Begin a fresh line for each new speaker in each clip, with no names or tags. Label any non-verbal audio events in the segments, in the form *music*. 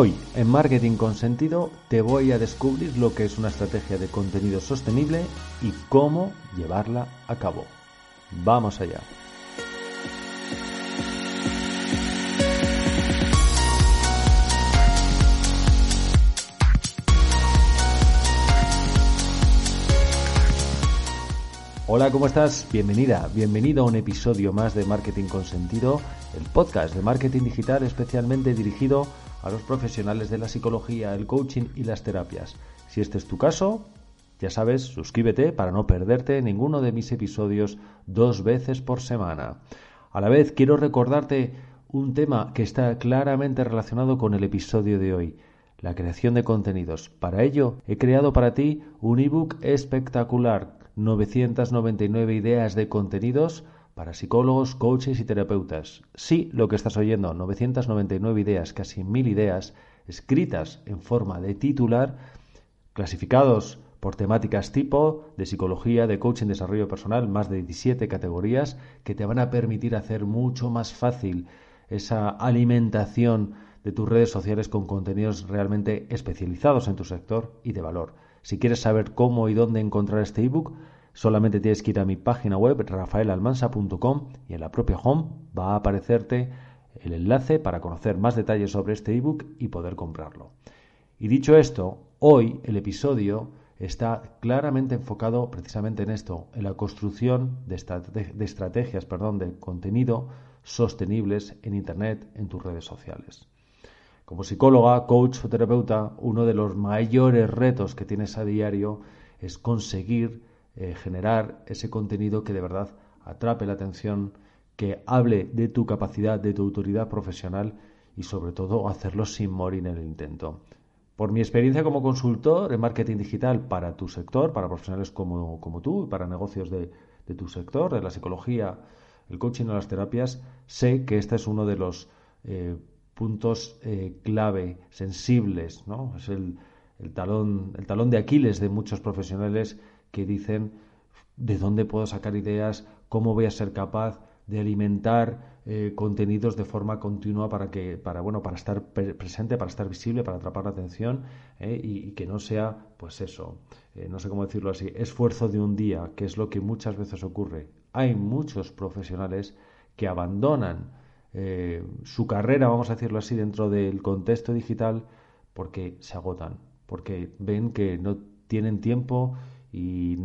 Hoy, en Marketing con Sentido, te voy a descubrir lo que es una estrategia de contenido sostenible y cómo llevarla a cabo. Vamos allá. Hola, ¿cómo estás? Bienvenida, bienvenido a un episodio más de Marketing con Sentido, el podcast de marketing digital especialmente dirigido los profesionales de la psicología, el coaching y las terapias. Si este es tu caso, ya sabes, suscríbete para no perderte ninguno de mis episodios dos veces por semana. A la vez, quiero recordarte un tema que está claramente relacionado con el episodio de hoy, la creación de contenidos. Para ello, he creado para ti un ebook espectacular 999 ideas de contenidos para psicólogos, coaches y terapeutas. Sí, lo que estás oyendo, 999 ideas, casi mil ideas, escritas en forma de titular, clasificados por temáticas tipo de psicología, de coaching, desarrollo personal, más de 17 categorías que te van a permitir hacer mucho más fácil esa alimentación de tus redes sociales con contenidos realmente especializados en tu sector y de valor. Si quieres saber cómo y dónde encontrar este ebook, solamente tienes que ir a mi página web rafaelalmansa.com y en la propia home va a aparecerte el enlace para conocer más detalles sobre este ebook y poder comprarlo. Y dicho esto, hoy el episodio está claramente enfocado precisamente en esto, en la construcción de, de estrategias perdón, de contenido sostenibles en Internet, en tus redes sociales. Como psicóloga, coach o terapeuta, uno de los mayores retos que tienes a diario es conseguir eh, generar ese contenido que de verdad atrape la atención, que hable de tu capacidad, de tu autoridad profesional y sobre todo hacerlo sin morir en el intento. Por mi experiencia como consultor en marketing digital para tu sector, para profesionales como, como tú, para negocios de, de tu sector, de la psicología, el coaching o las terapias, sé que este es uno de los eh, puntos eh, clave, sensibles, ¿no? Es el, talón, el talón de Aquiles de muchos profesionales que dicen de dónde puedo sacar ideas, cómo voy a ser capaz de alimentar eh, contenidos de forma continua para que para bueno para estar presente para estar visible para atrapar la atención eh, y, que no sea pues eso no sé cómo decirlo así esfuerzo de un día que es lo que muchas veces ocurre. Hay muchos profesionales que abandonan eh, su carrera, vamos a decirlo así, dentro del contexto digital, porque se agotan, porque ven que no tienen tiempo y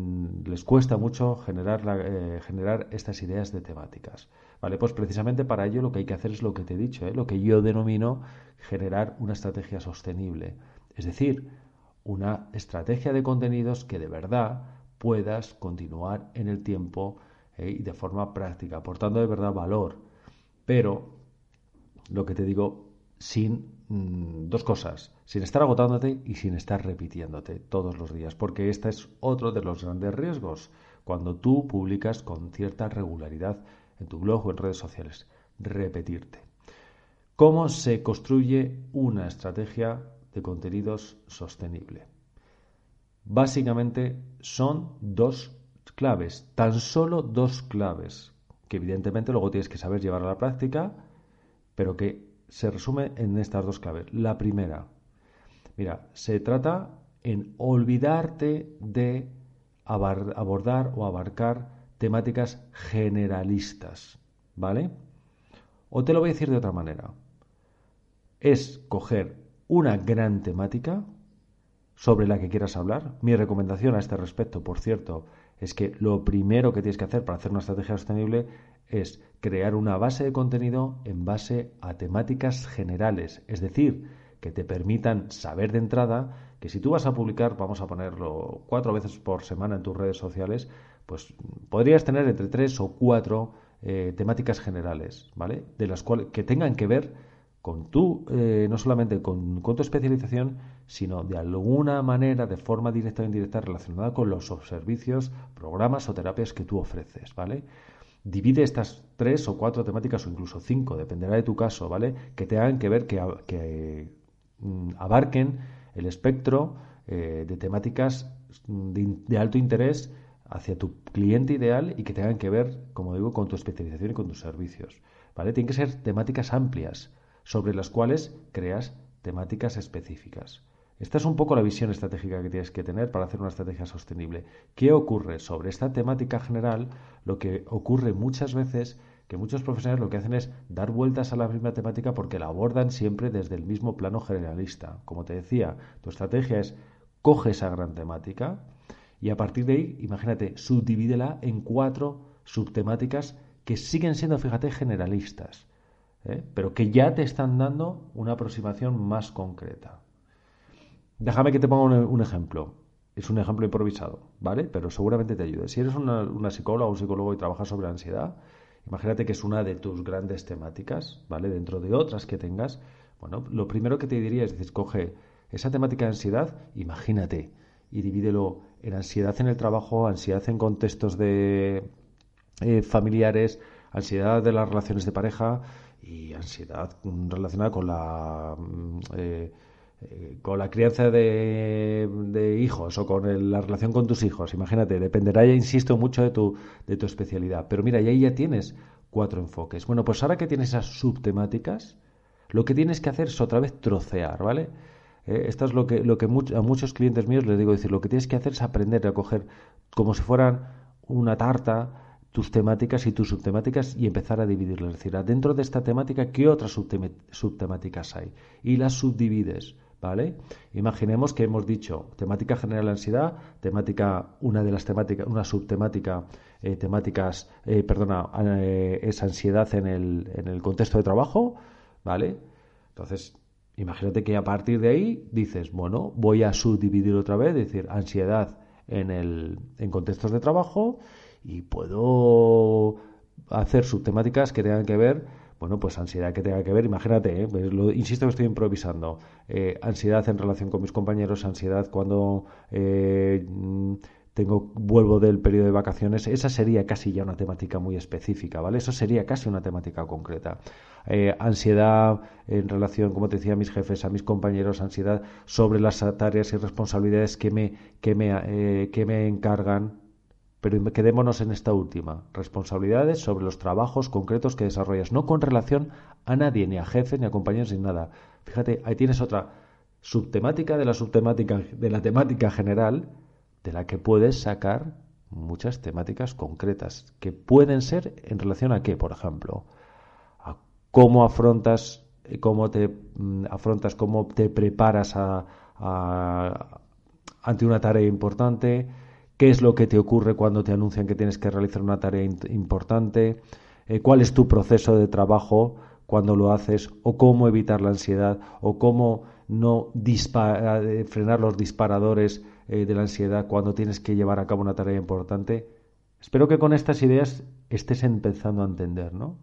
les cuesta mucho generar, eh, generar estas ideas de temáticas. Vale, pues precisamente para ello lo que hay que hacer es lo que te he dicho, ¿eh? lo que yo denomino generar una estrategia sostenible. Es decir, una estrategia de contenidos que de verdad puedas continuar en el tiempo y de forma práctica, aportando de verdad valor pero lo que te digo, sin mm, dos cosas, sin estar agotándote y sin estar repitiéndote todos los días, porque este es otro de los grandes riesgos cuando tú publicas con cierta regularidad en tu blog o en redes sociales, repetirte. ¿Cómo se construye una estrategia de contenidos sostenible? Básicamente son dos claves, tan solo dos claves que evidentemente luego tienes que saber llevar a la práctica, pero que se resume en estas dos claves. La primera, mira, se trata en olvidarte de abordar o abarcar temáticas generalistas, ¿vale? O te lo voy a decir de otra manera. Es coger una gran temática sobre la que quieras hablar. Mi recomendación a este respecto, por cierto, es que lo primero que tienes que hacer para hacer una estrategia sostenible es crear una base de contenido en base a temáticas generales, es decir, que te permitan saber de entrada que si tú vas a publicar, vamos a ponerlo cuatro veces por semana en tus redes sociales, pues podrías tener entre tres o cuatro eh, temáticas generales, ¿vale? De las cuales que tengan que ver con tú, eh, no solamente con, tu especialización, sino de alguna manera, de forma directa o indirecta, relacionada con los servicios, programas o terapias que tú ofreces, ¿vale? Divide estas tres o cuatro temáticas o incluso cinco, dependerá de tu caso, ¿vale? Que tengan que ver, que, mm, abarquen el espectro eh, de temáticas de, alto interés hacia tu cliente ideal y que tengan que ver, como digo, con tu especialización y con tus servicios, ¿vale? Tienen que ser temáticas amplias, sobre las cuales creas temáticas específicas. Esta es un poco la visión estratégica que tienes que tener para hacer una estrategia sostenible. ¿Qué ocurre sobre esta temática general? Lo que ocurre muchas veces que muchos profesionales lo que hacen es dar vueltas a la misma temática porque la abordan siempre desde el mismo plano generalista. Como te decía, tu estrategia es coge esa gran temática y a partir de ahí, imagínate, subdivídela en cuatro subtemáticas que siguen siendo, fíjate, generalistas, ¿eh? pero que ya te están dando una aproximación más concreta. Déjame que te ponga un, ejemplo. Es un ejemplo improvisado, ¿vale? Pero seguramente te ayude. Si eres una, psicóloga o un psicólogo y trabajas sobre ansiedad, imagínate que es una de tus grandes temáticas, ¿vale? Dentro de otras que tengas. Bueno, lo primero que te diría es decir, coge esa temática de ansiedad, imagínate, y divídelo en ansiedad en el trabajo, ansiedad en contextos de eh, familiares, ansiedad de las relaciones de pareja y ansiedad relacionada con la mm, eh, eh, con la crianza de, hijos o con la relación con tus hijos. Imagínate, dependerá, ya insisto, mucho de tu, de tu especialidad. Pero mira, y ahí ya tienes cuatro enfoques. Bueno, pues ahora que tienes esas subtemáticas, lo que tienes que hacer es otra vez trocear, ¿vale? Eh, esto es lo que, lo que a muchos clientes míos les digo, decir, lo que tienes que hacer es aprender a coger como si fueran una tarta tus temáticas y tus subtemáticas y empezar a dividirlas. Es decir, dentro de esta temática, ¿qué otras subtemáticas hay? Y las subdivides. ¿Vale? Imaginemos que hemos dicho temática general ansiedad, temática, una de las temáticas, una subtemática, eh, temáticas, eh, perdona, eh, es ansiedad en el, en el contexto de trabajo, ¿vale? Entonces, imagínate que a partir de ahí dices, bueno, voy a subdividir otra vez, es decir, ansiedad en, el, en contextos de trabajo y puedo hacer subtemáticas que tengan que ver bueno, pues ansiedad que tenga que ver, imagínate, ¿eh? pues lo, insisto que estoy improvisando, eh, ansiedad en relación con mis compañeros, ansiedad cuando eh, tengo vuelvo del periodo de vacaciones, esa sería casi ya una temática muy específica, ¿vale? Eso sería casi una temática concreta. ansiedad en relación, como te decía, a mis jefes, a mis compañeros, ansiedad sobre las tareas y responsabilidades que me, que me, que me encargan pero quedémonos en esta última. Responsabilidades sobre los trabajos concretos que desarrollas, no con relación a nadie, ni a jefe, ni a compañeros, ni nada. Fíjate, ahí tienes otra subtemática de la subtemática de la temática general, de la que puedes sacar muchas temáticas concretas, que pueden ser en relación a qué, por ejemplo, a cómo afrontas, cómo te mm, afrontas, cómo te preparas a, ante una tarea importante, qué es lo que te ocurre cuando te anuncian que tienes que realizar una tarea importante, eh, cuál es tu proceso de trabajo cuando lo haces, o cómo evitar la ansiedad, o cómo no eh, frenar los disparadores eh, de la ansiedad cuando tienes que llevar a cabo una tarea importante. Espero que con estas ideas estés empezando a entender, ¿no?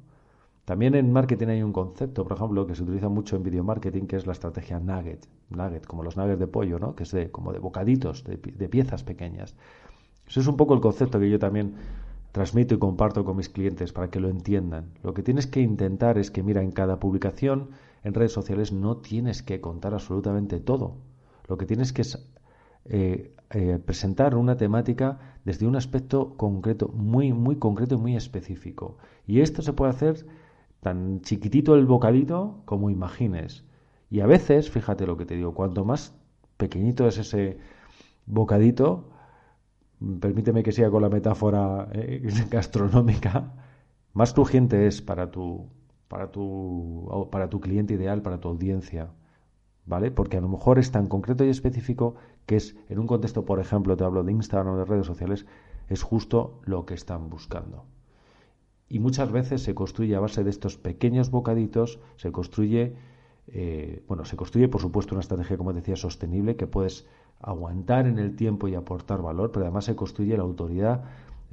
También en marketing hay un concepto, por ejemplo, que se utiliza mucho en video marketing, que es la estrategia nugget, nugget, como los nuggets de pollo, ¿no? Que es de, como de bocaditos, de, de piezas pequeñas. Eso es un poco el concepto que yo también transmito y comparto con mis clientes para que lo entiendan. Lo que tienes que intentar es que, mira, en cada publicación en redes sociales no tienes que contar absolutamente todo. Lo que tienes que es eh, eh, presentar una temática desde un aspecto concreto, muy, muy concreto y muy específico. Y esto se puede hacer tan chiquitito el bocadito como imagines. Y a veces, fíjate lo que te digo, cuanto más pequeñito es ese bocadito, permíteme que siga con la metáfora eh, *laughs* gastronómica, más crujiente es para tu, para, tu, para tu cliente ideal, para tu audiencia. ¿Vale? Porque a lo mejor es tan concreto y específico que es, en un contexto, por ejemplo, te hablo de Instagram o de redes sociales, es justo lo que están buscando. Y muchas veces se construye a base de estos pequeños bocaditos, se construye, eh, bueno, se construye por supuesto una estrategia, como decía, sostenible que puedes aguantar en el tiempo y aportar valor, pero además se construye la autoridad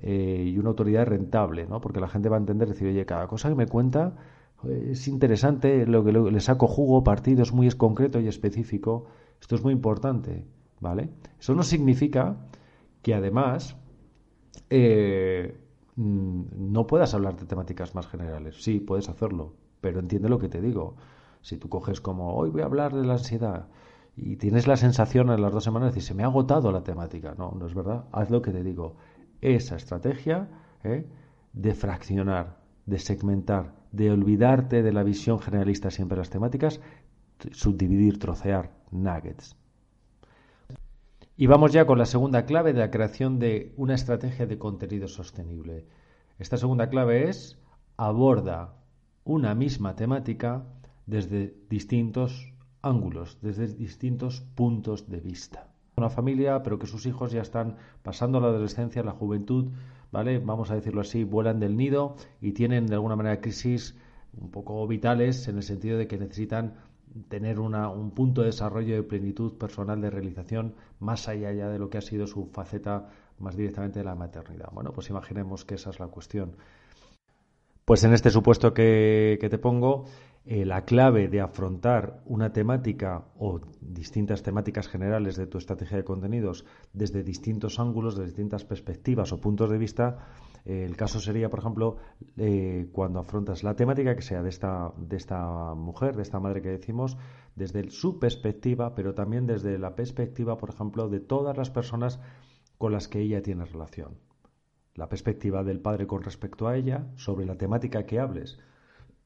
eh, y una autoridad rentable, ¿no? Porque la gente va a entender, decir, oye, cada cosa que me cuenta es interesante, lo que le saco jugo, partido, es muy concreto y específico. Esto es muy importante, ¿vale? Eso no significa que además eh, no puedas hablar de temáticas más generales. Sí, puedes hacerlo, pero entiende lo que te digo. Si tú coges como, hoy voy a hablar de la ansiedad, y tienes la sensación en las dos semanas de decir, se me ha agotado la temática. No, no es verdad. Haz lo que te digo. Esa estrategia ¿eh? de fraccionar, de segmentar, de olvidarte de la visión generalista siempre de las temáticas, subdividir, trocear nuggets. Y vamos ya con la segunda clave de la creación de una estrategia de contenido sostenible. Esta segunda clave es aborda una misma temática desde distintos ángulos, desde distintos puntos de vista. Una familia, pero que sus hijos ya están pasando la adolescencia, la juventud, ¿vale? Vamos a decirlo así, vuelan del nido y tienen de alguna manera crisis un poco vitales en el sentido de que necesitan tener un punto de desarrollo de plenitud personal de realización más allá ya de lo que ha sido su faceta más directamente de la maternidad. Bueno, pues imaginemos que esa es la cuestión. Pues en este supuesto que, te pongo, eh, la clave de afrontar una temática o distintas temáticas generales de tu estrategia de contenidos desde distintos ángulos, de distintas perspectivas o puntos de vista, el caso sería, por ejemplo, eh, cuando afrontas la temática que sea de esta, de esta mujer, de esta madre que decimos, desde su perspectiva, pero también desde la perspectiva, por ejemplo, de todas las personas con las que ella tiene relación. La perspectiva del padre con respecto a ella, sobre la temática que hables.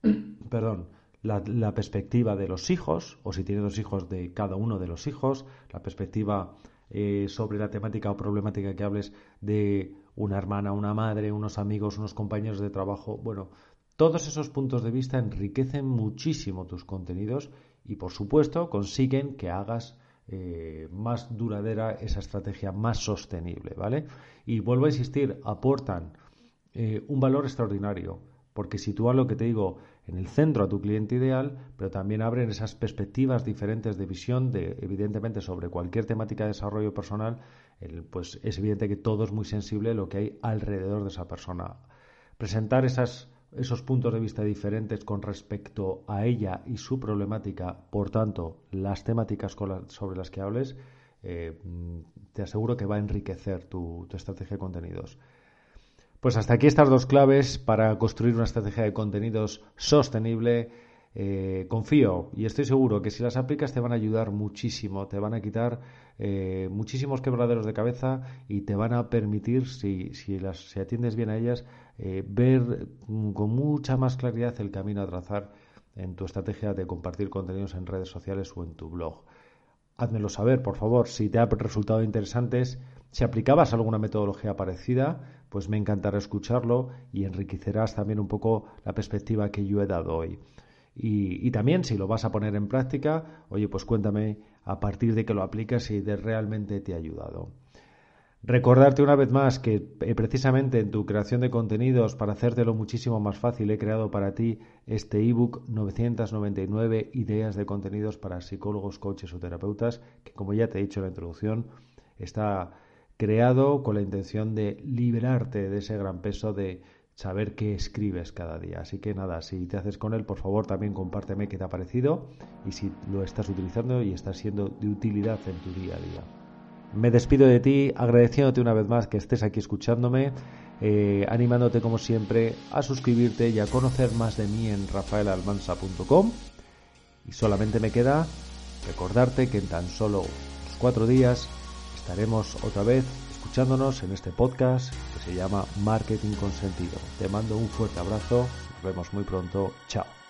*clears throat* Perdón. La, la, perspectiva de los hijos, o si tiene dos hijos, de cada uno de los hijos, la perspectiva eh, sobre la temática o problemática que hables de una hermana, una madre, unos amigos, unos compañeros de trabajo. Bueno, todos esos puntos de vista enriquecen muchísimo tus contenidos y, por supuesto, consiguen que hagas eh, más duradera esa estrategia, más sostenible, ¿vale? Y vuelvo a insistir, aportan eh, un valor extraordinario, porque sitúan lo que te digo en el centro a tu cliente ideal, pero también abren esas perspectivas diferentes de visión, de, evidentemente, sobre cualquier temática de desarrollo personal, pues es evidente que todo es muy sensible lo que hay alrededor de esa persona. Presentar esas, esos puntos de vista diferentes con respecto a ella y su problemática, por tanto, las temáticas sobre las que hables, eh, te aseguro que va a enriquecer tu estrategia de contenidos. Pues hasta aquí estas dos claves para construir una estrategia de contenidos sostenible. Eh, confío y estoy seguro que si las aplicas te van a ayudar muchísimo, te van a quitar eh, muchísimos quebraderos de cabeza y te van a permitir, si, si, las, si atiendes bien a ellas, eh, ver con mucha más claridad el camino a trazar en tu estrategia de compartir contenidos en redes sociales o en tu blog. Házmelo saber, por favor, si te ha resultado interesantes, si aplicabas alguna metodología parecida, pues me encantará escucharlo y enriquecerás también un poco la perspectiva que yo he dado hoy. Y, también si lo vas a poner en práctica, oye, pues cuéntame a partir de que lo aplicas si de realmente te ha ayudado. Recordarte una vez más que eh, precisamente en tu creación de contenidos, para hacértelo muchísimo más fácil, he creado para ti este ebook 999 ideas de contenidos para psicólogos, coaches o terapeutas, que como ya te he dicho en la introducción, está creado con la intención de liberarte de ese gran peso de saber qué escribes cada día. Así que nada, si te haces con él, por favor también compárteme qué te ha parecido y si lo estás utilizando y está siendo de utilidad en tu día a día. Me despido de ti agradeciéndote una vez más que estés aquí escuchándome, eh, animándote como siempre a suscribirte y a conocer más de mí en rafaelalmansa.com. Y solamente me queda recordarte que en tan solo cuatro días estaremos otra vez escuchándonos en este podcast que se llama Marketing con Sentido. Te mando un fuerte abrazo, nos vemos muy pronto, chao.